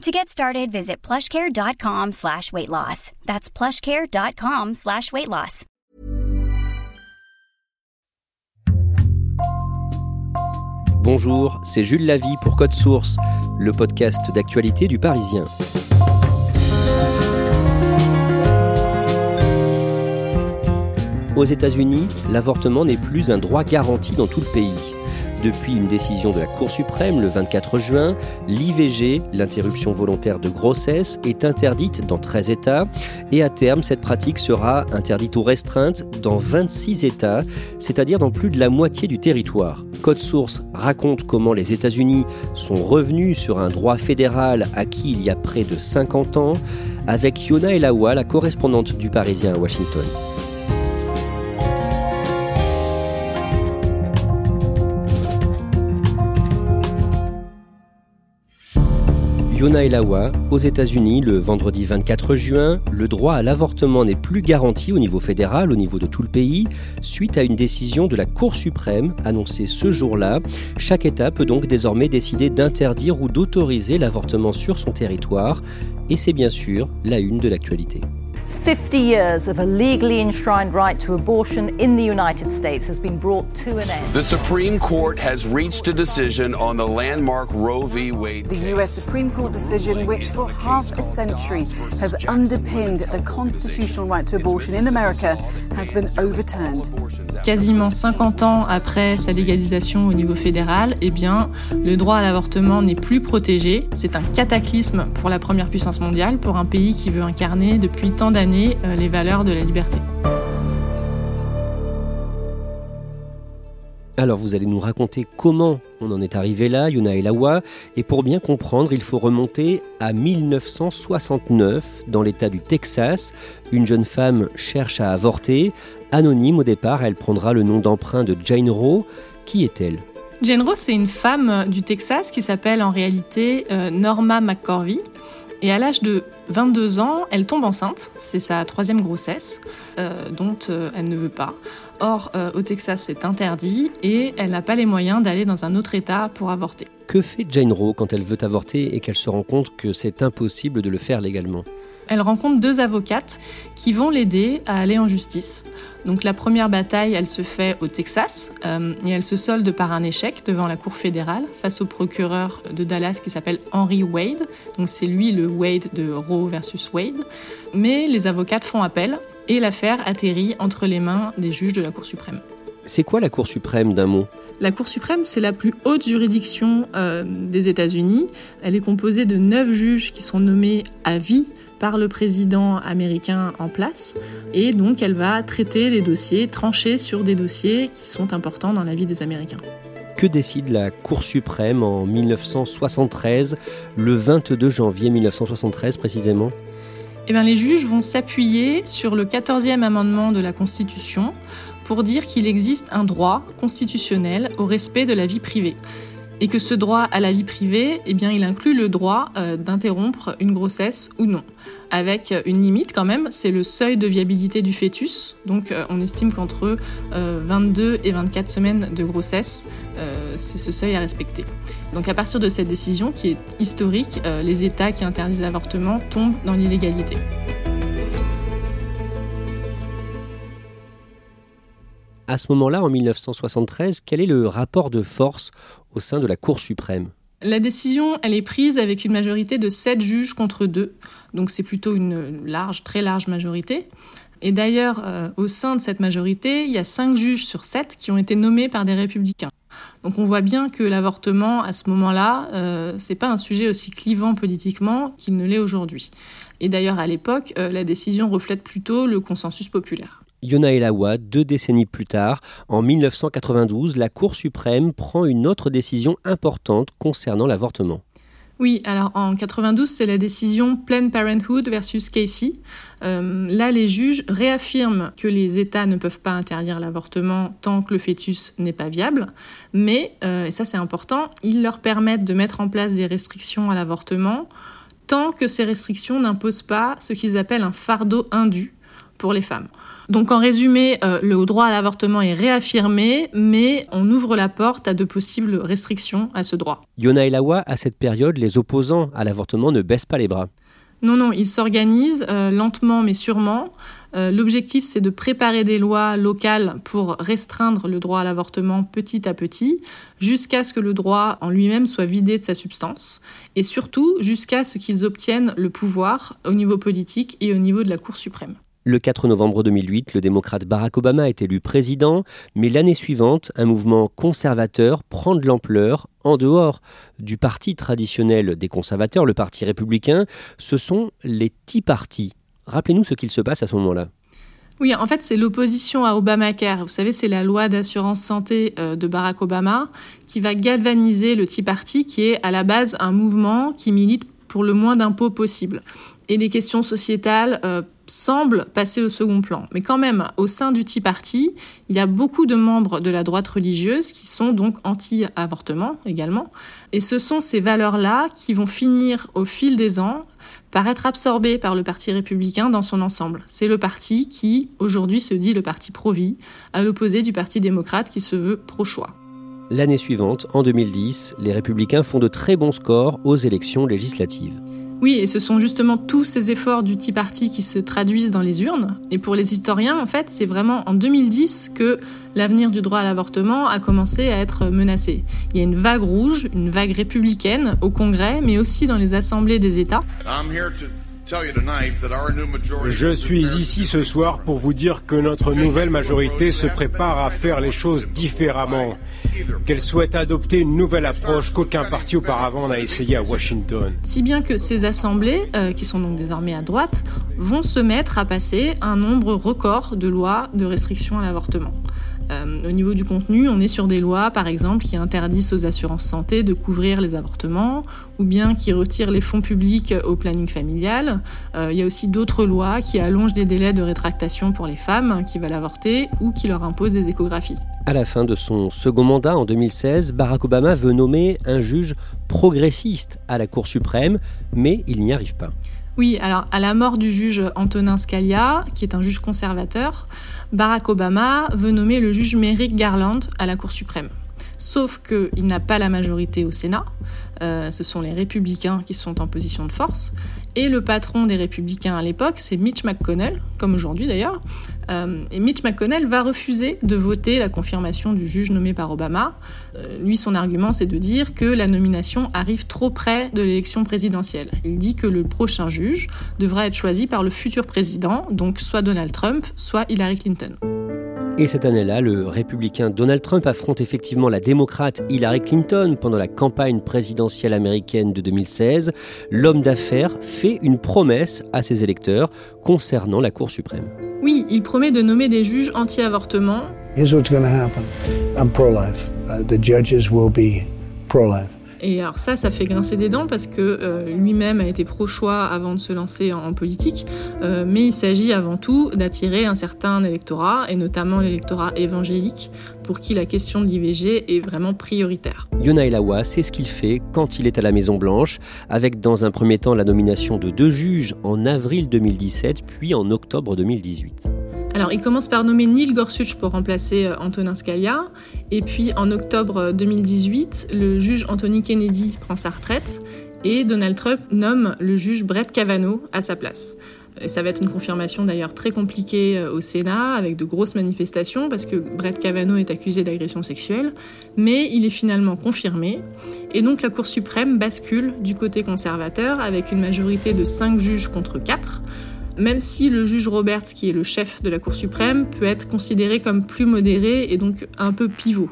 To get started, visit plushcare.com slash weight loss. That's plushcare.com slash weight loss. Bonjour, c'est Jules Lavie pour Code Source, le podcast d'actualité du Parisien. Aux États-Unis, l'avortement n'est plus un droit garanti dans tout le pays. Depuis une décision de la Cour suprême le 24 juin, l'IVG, l'interruption volontaire de grossesse, est interdite dans 13 États et à terme, cette pratique sera interdite ou restreinte dans 26 États, c'est-à-dire dans plus de la moitié du territoire. Code Source raconte comment les États-Unis sont revenus sur un droit fédéral acquis il y a près de 50 ans avec Yona Elawa, la correspondante du Parisien à Washington. Yona Elawa, aux États-Unis, le vendredi 24 juin, le droit à l'avortement n'est plus garanti au niveau fédéral, au niveau de tout le pays, suite à une décision de la Cour suprême annoncée ce jour-là. Chaque État peut donc désormais décider d'interdire ou d'autoriser l'avortement sur son territoire, et c'est bien sûr la une de l'actualité. 50 years of a legally enshrined right to abortion in the United States has been brought to an end. The Supreme Court has reached a decision on the landmark Roe v. Wade. The US Supreme Court decision, which for half a century has underpinned the constitutional right to abortion in America, has been overturned. Quasiment 50 ans après sa légalisation au niveau fédéral, eh bien, le droit à l'avortement n'est plus protégé. C'est un cataclysme pour la première puissance mondiale, pour un pays qui veut incarner depuis tant d'années euh, les valeurs de la liberté. Alors vous allez nous raconter comment on en est arrivé là, Yona Elawa, et pour bien comprendre, il faut remonter à 1969 dans l'État du Texas. Une jeune femme cherche à avorter. Anonyme au départ, elle prendra le nom d'emprunt de Jane Roe. Qui est-elle? Jane Roe, c'est une femme du Texas qui s'appelle en réalité euh, Norma McCorvey. Et à l'âge de 22 ans, elle tombe enceinte. C'est sa troisième grossesse, euh, dont euh, elle ne veut pas. Or, euh, au Texas, c'est interdit et elle n'a pas les moyens d'aller dans un autre État pour avorter. Que fait Jane Roe quand elle veut avorter et qu'elle se rend compte que c'est impossible de le faire légalement? Elle rencontre deux avocates qui vont l'aider à aller en justice. Donc la première bataille, elle se fait au Texas euh, et elle se solde par un échec devant la Cour fédérale face au procureur de Dallas qui s'appelle Henry Wade. Donc c'est lui le Wade de Roe versus Wade. Mais les avocates font appel et l'affaire atterrit entre les mains des juges de la Cour suprême. C'est quoi la Cour suprême d'un mot? La Cour suprême, c'est la plus haute juridiction euh, des États-Unis. Elle est composée de neuf juges qui sont nommés à vie par le président américain en place. Et donc, elle va traiter des dossiers, trancher sur des dossiers qui sont importants dans la vie des Américains. Que décide la Cour suprême en 1973, le 22 janvier 1973 précisément? Eh bien, les juges vont s'appuyer sur le 14e amendement de la Constitution pour dire qu'il existe un droit constitutionnel au respect de la vie privée et que ce droit à la vie privée, eh bien, il inclut le droit euh, d'interrompre une grossesse ou non, avec une limite quand même, c'est le seuil de viabilité du fœtus. Donc, euh, on estime qu'entre 22 euh, et 24 semaines de grossesse, c'est ce seuil à respecter. Donc, à partir de cette décision qui est historique, les États qui interdisent l'avortement tombent dans l'illégalité. à ce moment-là, en 1973, quel est le rapport de force au sein de la Cour suprême La décision, elle est prise avec une majorité de 7 juges contre 2, donc c'est plutôt une large, très large majorité. Et d'ailleurs, euh, au sein de cette majorité, il y a 5 juges sur 7 qui ont été nommés par des républicains. Donc on voit bien que l'avortement, à ce moment-là, euh, c'est pas un sujet aussi clivant politiquement qu'il ne l'est aujourd'hui. Et d'ailleurs, à l'époque, euh, la décision reflète plutôt le consensus populaire. Yona Elawa, deux décennies plus tard, en 1992, la Cour suprême prend une autre décision importante concernant l'avortement. Oui, alors en 92, c'est la décision Planned Parenthood versus Casey. Euh, là, les juges réaffirment que les États ne peuvent pas interdire l'avortement tant que le fœtus n'est pas viable, mais, euh, et ça c'est important, ils leur permettent de mettre en place des restrictions à l'avortement tant que ces restrictions n'imposent pas ce qu'ils appellent un fardeau indu pour les femmes. Donc en résumé, euh, le droit à l'avortement est réaffirmé, mais on ouvre la porte à de possibles restrictions à ce droit. Yona Elawa, à cette période, les opposants à l'avortement ne baissent pas les bras. Non, non, ils s'organisent euh, lentement mais sûrement. Euh, l'objectif, c'est de préparer des lois locales pour restreindre le droit à l'avortement petit à petit, jusqu'à ce que le droit en lui-même soit vidé de sa substance, et surtout jusqu'à ce qu'ils obtiennent le pouvoir au niveau politique et au niveau de la Cour suprême. Le 4 novembre 2008, le démocrate Barack Obama est élu président, mais l'année suivante, un mouvement conservateur prend de l'ampleur en dehors du parti traditionnel des conservateurs, le parti républicain, ce sont les Tea Party. Rappelez-nous ce qu'il se passe à ce moment-là. Oui, en fait, c'est l'opposition à Obamacare. Vous savez, c'est la loi d'assurance santé euh, de Barack Obama qui va galvaniser le Tea Party, qui est à la base un mouvement qui milite pour le moins d'impôts possible. Et les questions sociétales euh, semble passer au second plan. Mais quand même, au sein du Tea Party, il y a beaucoup de membres de la droite religieuse qui sont donc anti-avortement également. Et ce sont ces valeurs-là qui vont finir au fil des ans par être absorbées par le Parti républicain dans son ensemble. C'est le parti qui, aujourd'hui, se dit le parti pro-vie, à l'opposé du Parti démocrate qui se veut pro-choix. L'année suivante, en 2010, les républicains font de très bons scores aux élections législatives. Oui, et ce sont justement tous ces efforts du Tea Party qui se traduisent dans les urnes. Et pour les historiens, en fait, c'est vraiment en 2010 que l'avenir du droit à l'avortement a commencé à être menacé. Il y a une vague rouge, une vague républicaine au Congrès, mais aussi dans les assemblées des États. Je suis ici ce soir pour vous dire que notre nouvelle majorité se prépare à faire les choses différemment, qu'elle souhaite adopter une nouvelle approche qu'aucun parti auparavant n'a essayé à Washington. Si bien que ces assemblées, euh, qui sont donc désormais à droite, vont se mettre à passer un nombre record de lois de restriction à l'avortement. Euh, au niveau du contenu, on est sur des lois, par exemple, qui interdisent aux assurances santé de couvrir les avortements, ou bien qui retirent les fonds publics au planning familial. Euh, il y a aussi d'autres lois qui allongent les délais de rétractation pour les femmes qui veulent avorter ou qui leur imposent des échographies. À la fin de son second mandat en 2016, Barack Obama veut nommer un juge progressiste à la Cour suprême, mais il n'y arrive pas. Oui, alors à la mort du juge Antonin Scalia, qui est un juge conservateur, Barack Obama veut nommer le juge Merrick Garland à la Cour suprême. Sauf qu'il n'a pas la majorité au Sénat, euh, ce sont les républicains qui sont en position de force, et le patron des républicains à l'époque, c'est Mitch McConnell, comme aujourd'hui d'ailleurs. Euh, et Mitch McConnell va refuser de voter la confirmation du juge nommé par Obama. Euh, lui, son argument, c'est de dire que la nomination arrive trop près de l'élection présidentielle. Il dit que le prochain juge devra être choisi par le futur président, donc soit Donald Trump, soit Hillary Clinton. Et cette année-là, le républicain Donald Trump affronte effectivement la démocrate Hillary Clinton pendant la campagne présidentielle américaine de 2016. L'homme d'affaires fait une promesse à ses électeurs concernant la Cour suprême. Oui, il promet de nommer des juges anti-avortement. Here's what's going to happen. I'm pro-life. Uh, the judges will be pro-life. Et alors ça, ça fait grincer des dents parce que euh, lui-même a été pro-choix avant de se lancer en, politique. Euh, mais il s'agit avant tout d'attirer un certain électorat, et notamment l'électorat évangélique, pour qui la question de l'IVG est vraiment prioritaire. Yona Elawa, c'est ce qu'il fait quand il est à la Maison Blanche, avec dans un premier temps la nomination de deux juges en avril 2017, puis en octobre 2018. Alors, il commence par nommer Neil Gorsuch pour remplacer euh, Antonin Scalia. Et puis, en octobre 2018, le juge Anthony Kennedy prend sa retraite et Donald Trump nomme le juge Brett Kavanaugh à sa place. Ça va être une confirmation d'ailleurs très compliquée euh, au Sénat, avec de grosses manifestations, parce que Brett Kavanaugh est accusé d'agression sexuelle, mais il est finalement confirmé. Et donc la Cour suprême bascule du côté conservateur, avec une majorité de 5 juges contre 4. Même si le juge Roberts, qui est le chef de la Cour suprême, peut être considéré comme plus modéré et donc un peu pivot.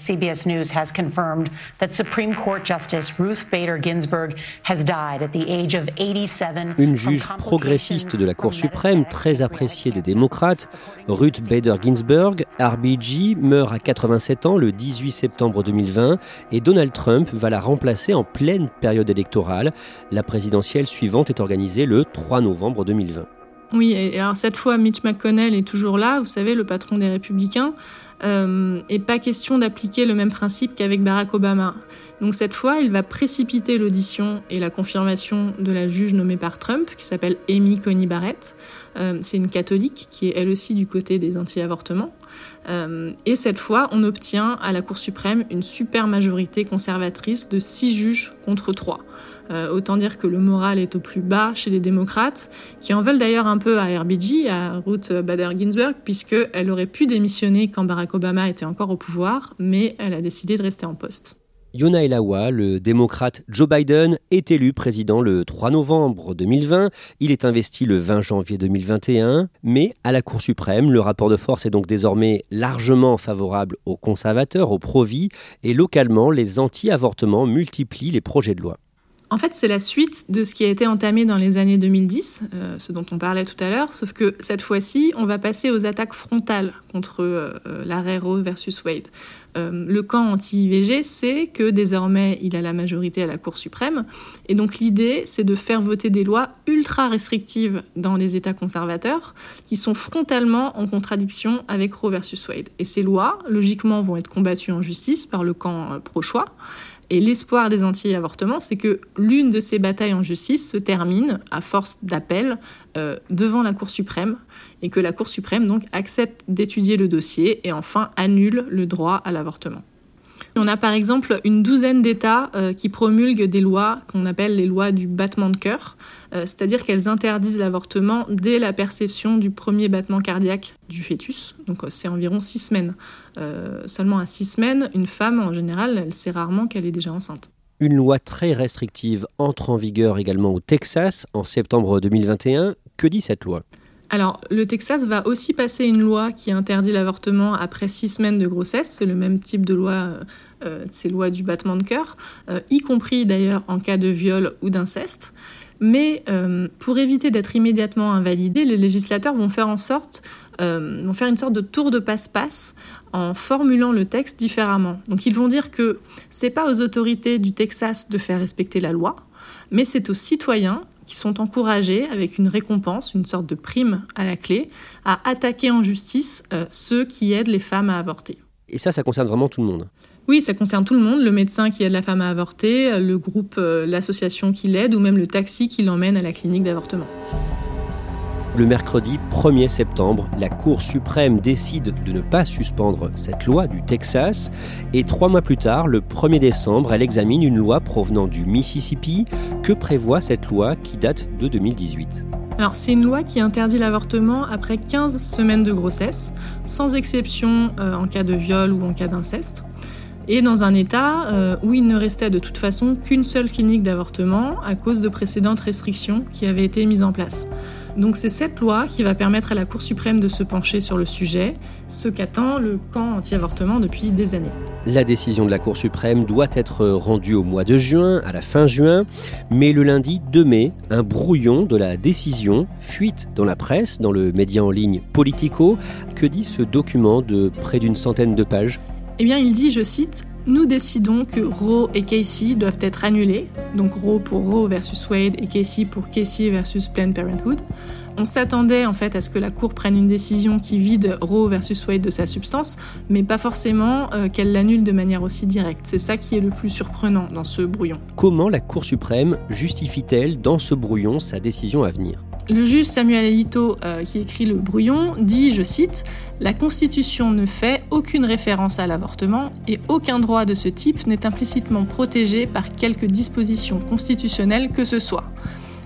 CBS News has confirmed that Supreme Court Justice Ruth Bader Ginsburg has died at the age of 87. Une juge progressiste de la Cour suprême, très appréciée des démocrates, Ruth Bader Ginsburg, RBG, meurt à 87 ans le 18 septembre 2020 et Donald Trump va la remplacer en pleine période électorale. La présidentielle suivante est organisée le 3 novembre 2020. Oui, et alors cette fois, Mitch McConnell est toujours là, vous savez, le patron des Républicains. Euh, et pas question d'appliquer le même principe qu'avec Barack Obama. Donc cette fois, il va précipiter l'audition et la confirmation de la juge nommée par Trump, qui s'appelle Amy Coney Barrett. Euh, c'est une catholique qui est elle aussi du côté des anti-avortements. Euh, et cette fois, on obtient à la Cour suprême une super majorité conservatrice de six juges contre trois. Euh, autant dire que le moral est au plus bas chez les démocrates, qui en veulent d'ailleurs un peu à RBG, à Ruth Bader Ginsburg, puisqu'elle aurait pu démissionner quand Barack Obama était encore au pouvoir, mais elle a décidé de rester en poste. Yona Elawa, le démocrate Joe Biden, est élu président le 3 novembre 2020. Il est investi le 20 janvier 2021. Mais à la Cour suprême, le rapport de force est donc désormais largement favorable aux conservateurs, aux pro-vie, et localement, les anti-avortements multiplient les projets de loi. En fait, c'est la suite de ce qui a été entamé dans les années 2010, euh, ce dont on parlait tout à l'heure, sauf que cette fois-ci, on va passer aux attaques frontales contre euh, l'arrêt Roe versus Wade. Euh, le camp anti-IVG sait que désormais, il a la majorité à la Cour suprême, et donc l'idée, c'est de faire voter des lois ultra restrictives dans les États conservateurs, qui sont frontalement en contradiction avec Roe versus Wade. Et ces lois, logiquement, vont être combattues en justice par le camp pro-choix. Et l'espoir des anti-avortements, c'est que l'une de ces batailles en justice se termine, à force d'appel, euh, devant la Cour suprême, et que la Cour suprême donc accepte d'étudier le dossier et enfin annule le droit à l'avortement. On a par exemple une douzaine d'États euh, qui promulguent des lois qu'on appelle les lois du battement de cœur, euh, c'est-à-dire qu'elles interdisent l'avortement dès la perception du premier battement cardiaque du fœtus. Donc euh, c'est environ six semaines. seulement à six semaines, une femme en général, elle sait rarement qu'elle est déjà enceinte. Une loi très restrictive entre en vigueur également au Texas en septembre 2021. Que dit cette loi? Alors, le Texas va aussi passer une loi qui interdit l'avortement après six semaines de grossesse. C'est le même type de loi, euh, euh ces lois du battement de cœur, euh, y compris d'ailleurs en cas de viol ou d'inceste. Mais euh, pour éviter d'être immédiatement invalidé, les législateurs vont faire en sorte, vont faire une sorte de tour de passe-passe en formulant le texte différemment. Donc ils vont dire que c'est pas aux autorités du Texas de faire respecter la loi, mais c'est aux citoyens qui sont encouragés, avec une récompense, une sorte de prime à la clé, à attaquer en justice euh, ceux qui aident les femmes à avorter. Et ça, ça concerne vraiment tout le monde oui, ça concerne tout le monde, le médecin qui aide la femme à avorter, le groupe, euh, l'association qui l'aide ou même le taxi qui l'emmène à la clinique d'avortement. Le mercredi 1er septembre, la Cour suprême décide de ne pas suspendre cette loi du Texas et trois mois plus tard, le 1er décembre, elle examine une loi provenant du Mississippi. Que prévoit cette loi qui date de 2018 alors, c'est une loi qui interdit l'avortement après 15 semaines de grossesse, sans exception euh, en cas de viol ou en cas d'inceste et dans un État euh, où il ne restait de toute façon qu'une seule clinique d'avortement à cause de précédentes restrictions qui avaient été mises en place. Donc c'est cette loi qui va permettre à la Cour suprême de se pencher sur le sujet, ce qu'attend le camp anti-avortement depuis des années. La décision de la Cour suprême doit être rendue au mois de juin, à la fin juin, mais le lundi 2 mai, un brouillon de la décision fuite dans la presse, dans le média en ligne Politico. Que dit ce document de près d'une centaine de pages? Eh bien, il dit, je cite, Nous décidons que Roe et Casey doivent être annulés, donc Roe pour Roe versus Wade et Casey pour Casey versus Planned Parenthood. On s'attendait en fait à ce que la Cour prenne une décision qui vide Roe versus Wade de sa substance, mais pas forcément euh, qu'elle l'annule de manière aussi directe. C'est ça qui est le plus surprenant dans ce brouillon. Comment la Cour suprême justifie-t-elle dans ce brouillon sa décision à venir? Le juge Samuel Alito, euh, qui écrit le brouillon, dit, je cite, La Constitution ne fait aucune référence à l'avortement et aucun droit de ce type n'est implicitement protégé par quelque disposition constitutionnelle que ce soit.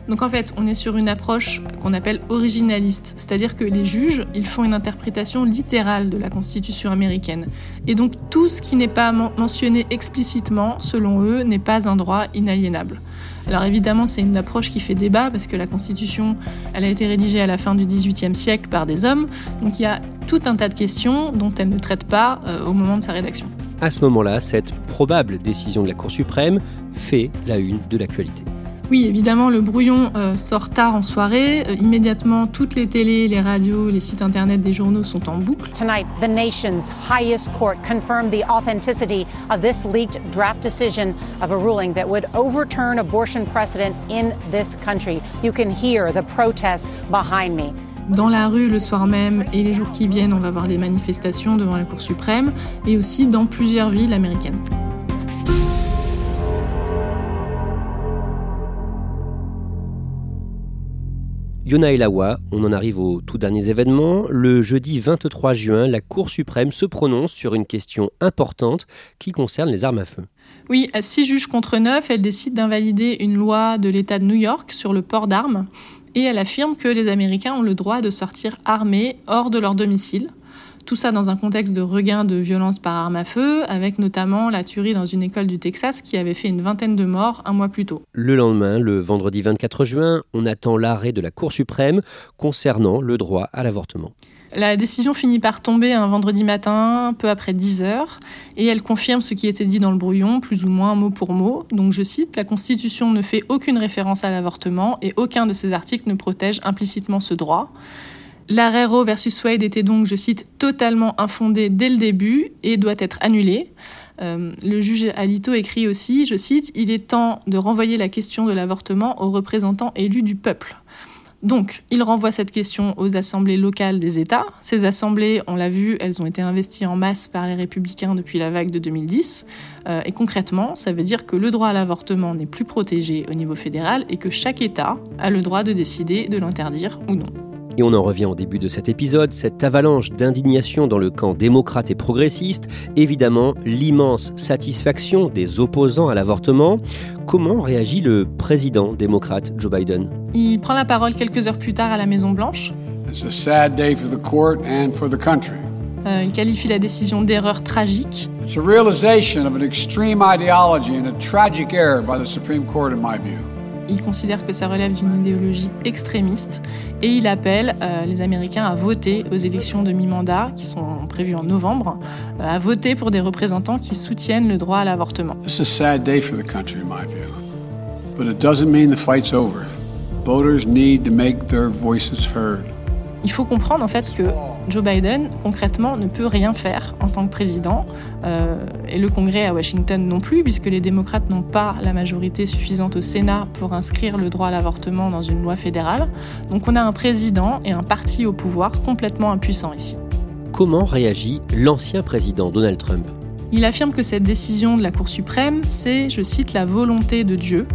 Donc en fait, on est sur une approche qu'on appelle originaliste, c'est-à-dire que les juges, ils font une interprétation littérale de la Constitution américaine. Et donc tout ce qui n'est pas mentionné explicitement, selon eux, n'est pas un droit inaliénable. Alors évidemment, c'est une approche qui fait débat parce que la Constitution, elle a été rédigée à la fin du XVIIIe siècle par des hommes, donc il y a tout un tas de questions dont elle ne traite pas euh, au moment de sa rédaction. À ce moment-là, cette probable décision de la Cour suprême fait la une de l'actualité. Oui, évidemment, le brouillon euh, sort tard en soirée. Euh, immédiatement, toutes les télés, les radios, les sites internet des journaux sont en boucle. Tonight, the nation's highest court confirmed the authenticity of this leaked draft decision of a ruling that would overturn abortion precedent in this country. You can hear the protests behind me. Dans la rue le soir même et les jours qui viennent, on va voir des manifestations devant la Cour suprême et aussi dans plusieurs villes américaines. Yona Elawa, on en arrive aux tout derniers événements. Le jeudi 23 juin, la Cour suprême se prononce sur une question importante qui concerne les armes à feu. Oui, à six juges contre neuf, elle décide d'invalider une loi de l'État de New York sur le port d'armes et elle affirme que les Américains ont le droit de sortir armés hors de leur domicile. Tout ça dans un contexte de regain de violence par arme à feu, avec notamment la tuerie dans une école du Texas qui avait fait une vingtaine de morts un mois plus tôt. Le lendemain, le vendredi 24 juin, on attend l'arrêt de la Cour suprême concernant le droit à l'avortement. La décision finit par tomber un vendredi matin, peu après 10 heures, et elle confirme ce qui était dit dans le brouillon, plus ou moins mot pour mot. Donc je cite, La Constitution ne fait aucune référence à l'avortement et aucun de ses articles ne protège implicitement ce droit. L'arrêt Roe versus Wade était donc, je cite, totalement infondé dès le début et doit être annulé. Euh, le juge Alito écrit aussi, je cite, Il est temps de renvoyer la question de l'avortement aux représentants élus du peuple. Donc, il renvoie cette question aux assemblées locales des États. Ces assemblées, on l'a vu, elles ont été investies en masse par les républicains depuis la vague de 2010. Euh, et concrètement, ça veut dire que le droit à l'avortement n'est plus protégé au niveau fédéral et que chaque État a le droit de décider de l'interdire ou non. Et on en revient au début de cet épisode, cette avalanche d'indignation dans le camp démocrate et progressiste, évidemment l'immense satisfaction des opposants à l'avortement. Comment réagit le président démocrate Joe Biden? Il prend la parole quelques heures plus tard à la Maison Blanche. Euh, il qualifie la décision d'erreur tragique. It's a realization of an extreme ideology and a tragic error by the Supreme Court in my view. Il considère que ça relève d'une idéologie extrémiste et il appelle euh, les Américains à voter aux élections de mi-mandat qui sont prévues en novembre, euh, à voter pour des représentants qui soutiennent le droit à l'avortement. Is a sad day for the country in my view. But it doesn't mean the fight's over. Voters need to make their voices heard. Il faut comprendre en fait que Joe Biden, concrètement, ne peut rien faire en tant que président, euh, et le Congrès à Washington non plus, puisque les démocrates n'ont pas la majorité suffisante au Sénat pour inscrire le droit à l'avortement dans une loi fédérale. Donc on a un président et un parti au pouvoir complètement impuissants ici. Comment réagit l'ancien président Donald Trump? Il affirme que cette décision de la Cour suprême, c'est, je cite, la volonté de Dieu.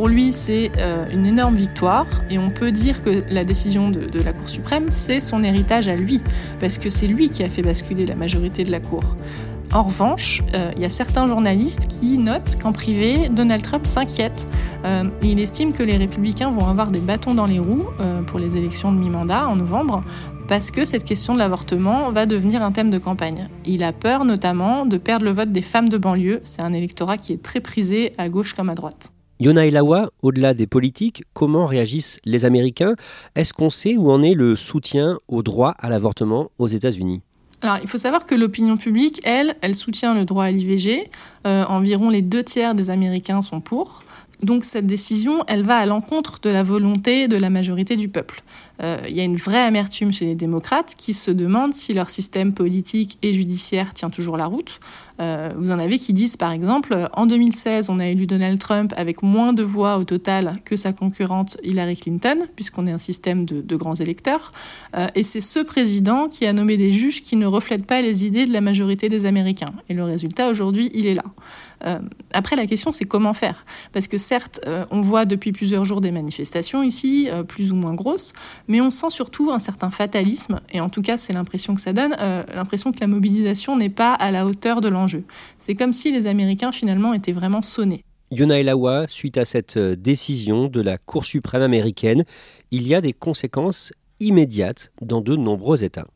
Pour lui, c'est euh, une énorme victoire et on peut dire que la décision de, la Cour suprême, c'est son héritage à lui, parce que c'est lui qui a fait basculer la majorité de la Cour. En revanche, euh, il y a certains journalistes qui notent qu'en privé, Donald Trump s'inquiète. Euh, il estime que les républicains vont avoir des bâtons dans les roues pour les élections de mi-mandat en novembre, parce que cette question de l'avortement va devenir un thème de campagne. Il a peur notamment de perdre le vote des femmes de banlieue, c'est un électorat qui est très prisé à gauche comme à droite. Yona Elawa, au-delà des politiques, comment réagissent les Américains? Est-ce qu'on sait où en est le soutien au droit à l'avortement aux États-Unis? Alors, il faut savoir que l'opinion publique, elle, elle soutient le droit à l'IVG. Euh, environ les deux tiers des Américains sont pour. Donc cette décision, elle va à l'encontre de la volonté de la majorité du peuple. Euh, il y a une vraie amertume chez les démocrates qui se demandent si leur système politique et judiciaire tient toujours la route. Euh, vous en avez qui disent par exemple, en 2016, on a élu Donald Trump avec moins de voix au total que sa concurrente Hillary Clinton, puisqu'on est un système de, grands électeurs. Euh, et c'est ce président qui a nommé des juges qui ne reflètent pas les idées de la majorité des Américains. Et le résultat, aujourd'hui, il est là. après, la question, c'est comment faire? Parce que certes, on voit depuis plusieurs jours des manifestations ici, plus ou moins grosses, mais on sent surtout un certain fatalisme, et en tout cas c'est l'impression que ça donne, euh, l'impression que la mobilisation n'est pas à la hauteur de l'enjeu. C'est comme si les Américains finalement étaient vraiment sonnés. Yona Elawa, suite à cette euh, décision de la Cour suprême américaine, il y a des conséquences immédiates dans de nombreux États.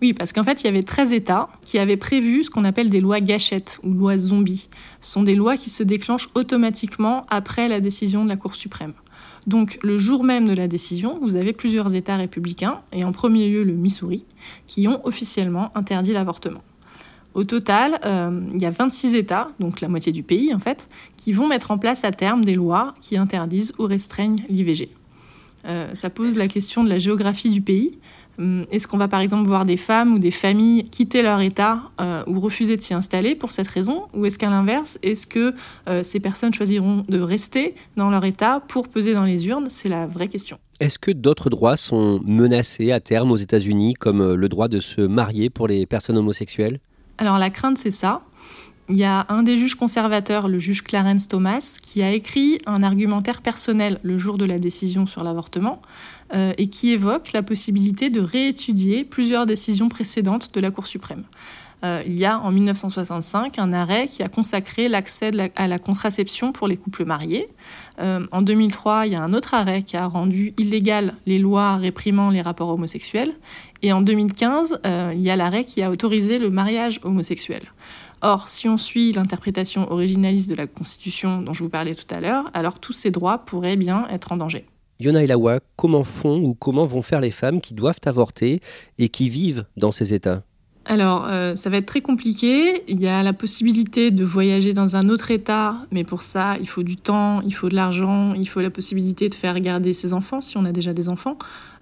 Oui, parce qu'en fait, il y avait 13 États qui avaient prévu ce qu'on appelle des lois gâchettes ou lois zombies. Ce sont des lois qui se déclenchent automatiquement après la décision de la Cour suprême. Donc, le jour même de la décision, vous avez plusieurs États républicains, et en premier lieu le Missouri, qui ont officiellement interdit l'avortement. Au total, euh, il y a 26 États, donc la moitié du pays en fait, qui vont mettre en place à terme des lois qui interdisent ou restreignent l'IVG. Euh, ça pose la question de la géographie du pays. Hum, est-ce qu'on va par exemple voir des femmes ou des familles quitter leur État euh, ou refuser de s'y installer pour cette raison? Ou est-ce qu'à l'inverse, est-ce que ces personnes choisiront de rester dans leur État pour peser dans les urnes? C'est la vraie question. Est-ce que d'autres droits sont menacés à terme aux États-Unis, comme le droit de se marier pour les personnes homosexuelles? Alors la crainte, c'est ça. Il y a un des juges conservateurs, le juge Clarence Thomas, qui a écrit un argumentaire personnel le jour de la décision sur l'avortement euh, et qui évoque la possibilité de réétudier plusieurs décisions précédentes de la Cour suprême. Euh, il y a en 1965 un arrêt qui a consacré l'accès à la contraception pour les couples mariés. Euh, en 2003, il y a un autre arrêt qui a rendu illégal les lois réprimant les rapports homosexuels. Et en 2015, il y a l'arrêt qui a autorisé le mariage homosexuel. Or, si on suit l'interprétation originaliste de la Constitution dont je vous parlais tout à l'heure, alors tous ces droits pourraient bien être en danger. Yona Ilawa, comment font ou comment vont faire les femmes qui doivent avorter et qui vivent dans ces États? Alors, euh, ça va être très compliqué. Il y a la possibilité de voyager dans un autre État, mais pour ça, il faut du temps, il faut de l'argent, il faut la possibilité de faire garder ses enfants si on a déjà des enfants.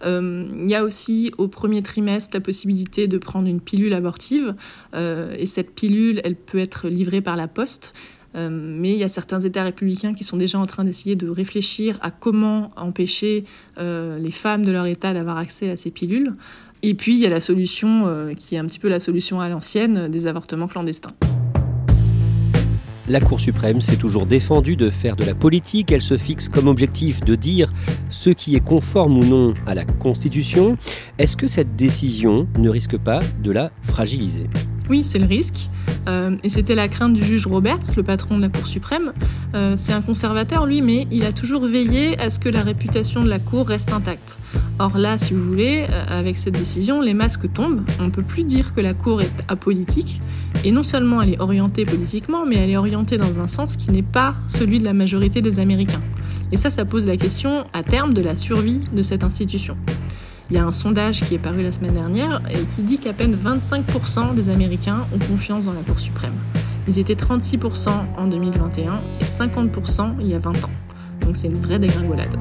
Euh, il y a aussi au premier trimestre la possibilité de prendre une pilule abortive, euh, et cette pilule, elle peut être livrée par la poste. mais il y a certains États républicains qui sont déjà en train d'essayer de réfléchir à comment empêcher les femmes de leur État d'avoir accès à ces pilules. Et puis il y a la solution euh, qui est un petit peu la solution à l'ancienne des avortements clandestins. La Cour suprême s'est toujours défendue de faire de la politique. Elle se fixe comme objectif de dire ce qui est conforme ou non à la Constitution. Est-ce que cette décision ne risque pas de la fragiliser? Oui, c'est le risque. Euh, et c'était la crainte du juge Roberts, le patron de la Cour suprême. Euh, c'est un conservateur, lui, mais il a toujours veillé à ce que la réputation de la Cour reste intacte. Or là, si vous voulez, euh, avec cette décision, les masques tombent. On ne peut plus dire que la Cour est apolitique. Et non seulement elle est orientée politiquement, mais elle est orientée dans un sens qui n'est pas celui de la majorité des Américains. Et ça, ça pose la question à terme de la survie de cette institution. Il y a un sondage qui est paru la semaine dernière et qui dit qu'à peine 25% des Américains ont confiance dans la Cour suprême. Ils étaient 36% en 2021 et 50% il y a 20 ans. Donc c'est une vraie dégringolade.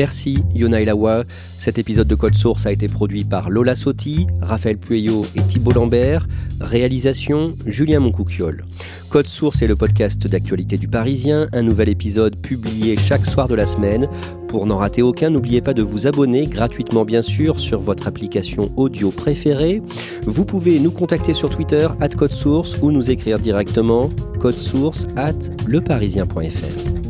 Merci Yona Elawa. Cet épisode de Code Source a été produit par Lola Sotti, Raphaël Pueyo et Thibault Lambert. Réalisation Julien Moncouquiole. Code Source est le podcast d'actualité du Parisien, un nouvel épisode publié chaque soir de la semaine. Pour n'en rater aucun, n'oubliez pas de vous abonner gratuitement bien sûr sur votre application audio préférée. Vous pouvez nous contacter sur Twitter Code Source ou nous écrire directement code source at leparisien.fr.